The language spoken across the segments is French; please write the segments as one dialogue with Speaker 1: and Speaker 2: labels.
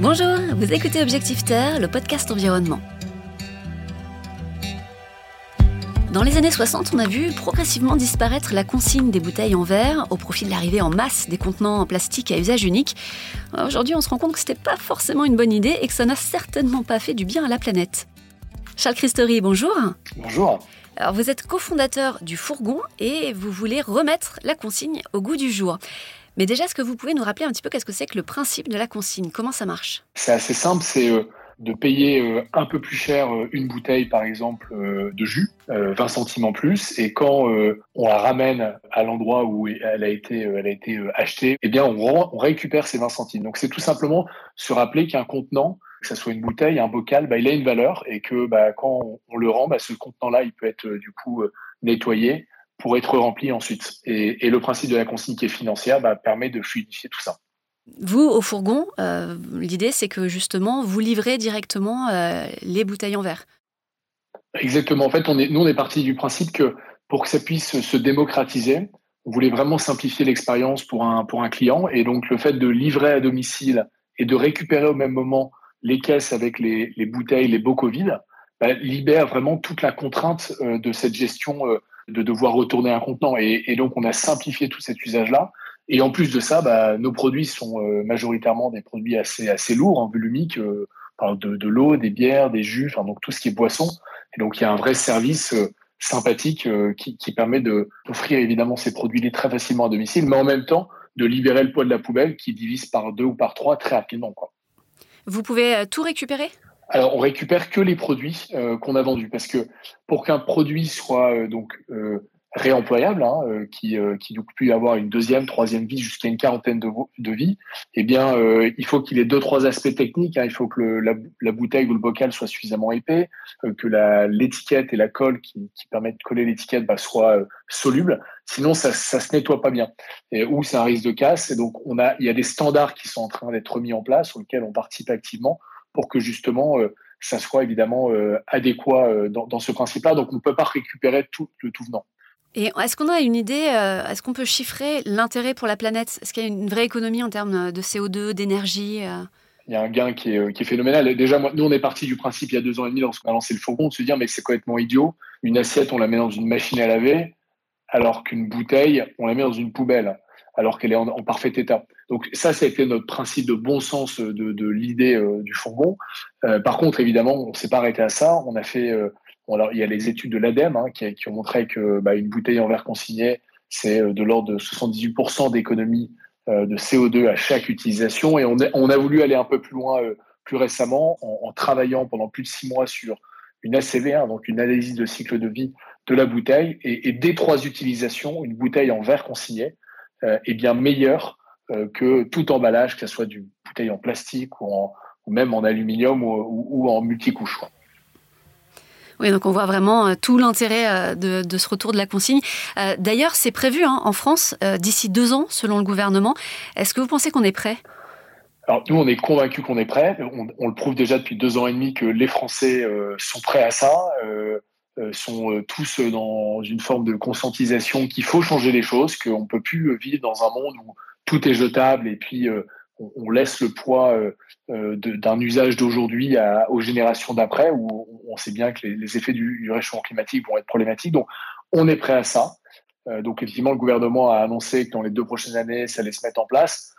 Speaker 1: Bonjour, vous écoutez Objectif Terre, le podcast environnement. Dans les années 60, on a vu progressivement disparaître la consigne des bouteilles en verre au profit de l'arrivée en masse des contenants en plastique à usage unique. Aujourd'hui, on se rend compte que ce n'était pas forcément une bonne idée et que ça n'a certainement pas fait du bien à la planète. Charles Christori, bonjour.
Speaker 2: Bonjour.
Speaker 1: Alors, vous êtes cofondateur du Fourgon et vous voulez remettre la consigne au goût du jour. Mais déjà, est-ce que vous pouvez nous rappeler un petit peu qu'est-ce que c'est que le principe de la consigne? Comment ça marche?
Speaker 2: C'est assez simple, c'est euh, de payer euh, un peu plus cher euh, une bouteille, par exemple, de jus, 20 centimes en plus, et quand on la ramène à l'endroit où elle a été, achetée, eh bien, on, récupère ces 20 centimes. Donc, c'est tout simplement se rappeler qu'un contenant, que ce soit une bouteille, un bocal, bah, il a une valeur et que bah, quand on, le rend, bah, ce contenant-là, il peut être du coup nettoyé, pour être rempli ensuite. Et, le principe de la consigne qui est financière bah, permet de fluidifier tout ça.
Speaker 1: Vous, au fourgon, euh, l'idée c'est que justement, vous livrez directement euh, les bouteilles en verre.
Speaker 2: Exactement. En fait, on est, nous, on est parti du principe que pour que ça puisse se démocratiser, on voulait vraiment simplifier l'expérience pour un, pour un client. Et donc, le fait de livrer à domicile et de récupérer au même moment les caisses avec les, les bouteilles, les bocaux vides, bah, libère vraiment toute la contrainte euh, de cette gestion de devoir retourner un contenant. Et, donc, on a simplifié tout cet usage-là. Et en plus de ça, bah, nos produits sont euh, majoritairement des produits assez, assez lourds, en volumique, euh, de, de l'eau, des bières, des jus, enfin, donc tout ce qui est boisson. Et donc, il y a un vrai service euh, sympathique qui, qui, permet d'offrir évidemment ces produits très facilement à domicile, mais en même temps de libérer le poids de la poubelle qui divise par deux ou par trois très rapidement. Quoi.
Speaker 1: Vous pouvez tout récupérer?
Speaker 2: Alors, on récupère que les produits euh, qu'on a vendus parce que pour qu'un produit soit euh, donc euh, réemployable, hein, qui qui donc peut avoir une deuxième, troisième vie jusqu'à une quarantaine de, de vies, eh bien, il faut qu'il ait deux trois aspects techniques. Hein. Il faut que la, la, bouteille ou le bocal soit suffisamment épais, que l'étiquette et la colle qui, qui permettent de coller l'étiquette bah, soient solubles. Sinon, ça ça se nettoie pas bien, et, ou c'est un risque de casse. Et donc, on a il y a des standards qui sont en train d'être mis en place, sur lesquels on participe activement pour que justement euh, ça soit évidemment euh, adéquat euh, dans, ce principe-là. Donc on ne peut pas récupérer tout le tout venant.
Speaker 1: Et est-ce qu'on a une idée, est-ce qu'on peut chiffrer l'intérêt pour la planète? Est-ce qu'il y a une vraie économie en termes de CO2, d'énergie
Speaker 2: il y a un gain qui est, qui est phénoménal. déjà, moi, nous, on est parti du principe il y a deux ans et demi lorsqu'on a lancé le fourgon de se dire, mais c'est complètement idiot. Une assiette, on la met dans une machine à laver, alors qu'une bouteille, on la met dans une poubelle alors qu'elle est en, parfait état. Donc ça, été notre principe de bon sens de, l'idée euh, du fourgon. Euh, par contre, évidemment, on s'est pas arrêté à ça. On a fait, euh, il y a les études de l'ADEME hein, qui, ont montré que bah, une bouteille en verre consigné, c'est de l'ordre de 78% d'économie de CO2 à chaque utilisation. Et on a, voulu aller un peu plus loin plus récemment en, travaillant pendant plus de six mois sur une ACV, hein, donc une analyse de cycle de vie de la bouteille. Et, et dès trois utilisations, une bouteille en verre consigné euh, est bien meilleur euh, que tout emballage, que ce soit du bouteille en plastique ou, en, ou même en aluminium ou, ou, en multicouche.
Speaker 1: Oui, donc on voit vraiment euh, tout l'intérêt de, de, ce retour de la consigne. D'ailleurs, c'est prévu hein, en France d'ici deux ans, selon le gouvernement. Est-ce que vous pensez qu'on est prêt?
Speaker 2: Alors nous, on est convaincus qu'on est prêt. On, on, le prouve déjà depuis deux ans et demi que les Français sont prêts à ça. Euh, euh, sont euh, tous dans une forme de conscientisation qu'il faut changer les choses, qu'on ne peut plus vivre dans un monde où tout est jetable et puis euh, on, laisse le poids d'un usage d'aujourd'hui aux générations d'après, où on sait bien que les, effets du, réchauffement climatique vont être problématiques. Donc, on est prêt à ça. donc, effectivement, le gouvernement a annoncé que dans les deux prochaines années, ça allait se mettre en place.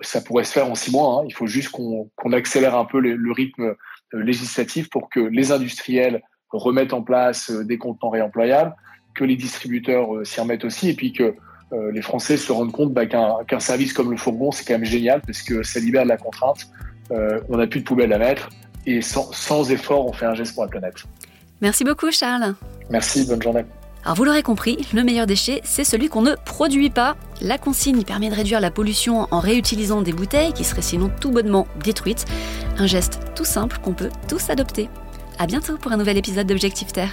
Speaker 2: ça pourrait se faire en six mois. Hein. Il faut juste qu'on accélère un peu le rythme législatif pour que les industriels remettre en place euh, des contenants réemployables, que les distributeurs euh, s'y remettent aussi, et puis que euh, les Français se rendent compte bah, qu'un service comme le fourgon, c'est quand même génial parce que ça libère de la contrainte. on n'a plus de poubelle à mettre et sans, sans, effort, on fait un geste pour la planète.
Speaker 1: Merci beaucoup, Charles.
Speaker 2: Merci, bonne journée.
Speaker 1: Alors vous l'aurez compris, le meilleur déchet, c'est celui qu'on ne produit pas. La consigne permet de réduire la pollution en réutilisant des bouteilles qui seraient sinon tout bonnement détruites. Un geste tout simple qu'on peut tous adopter. À bientôt pour un nouvel épisode d'Objectif Terre.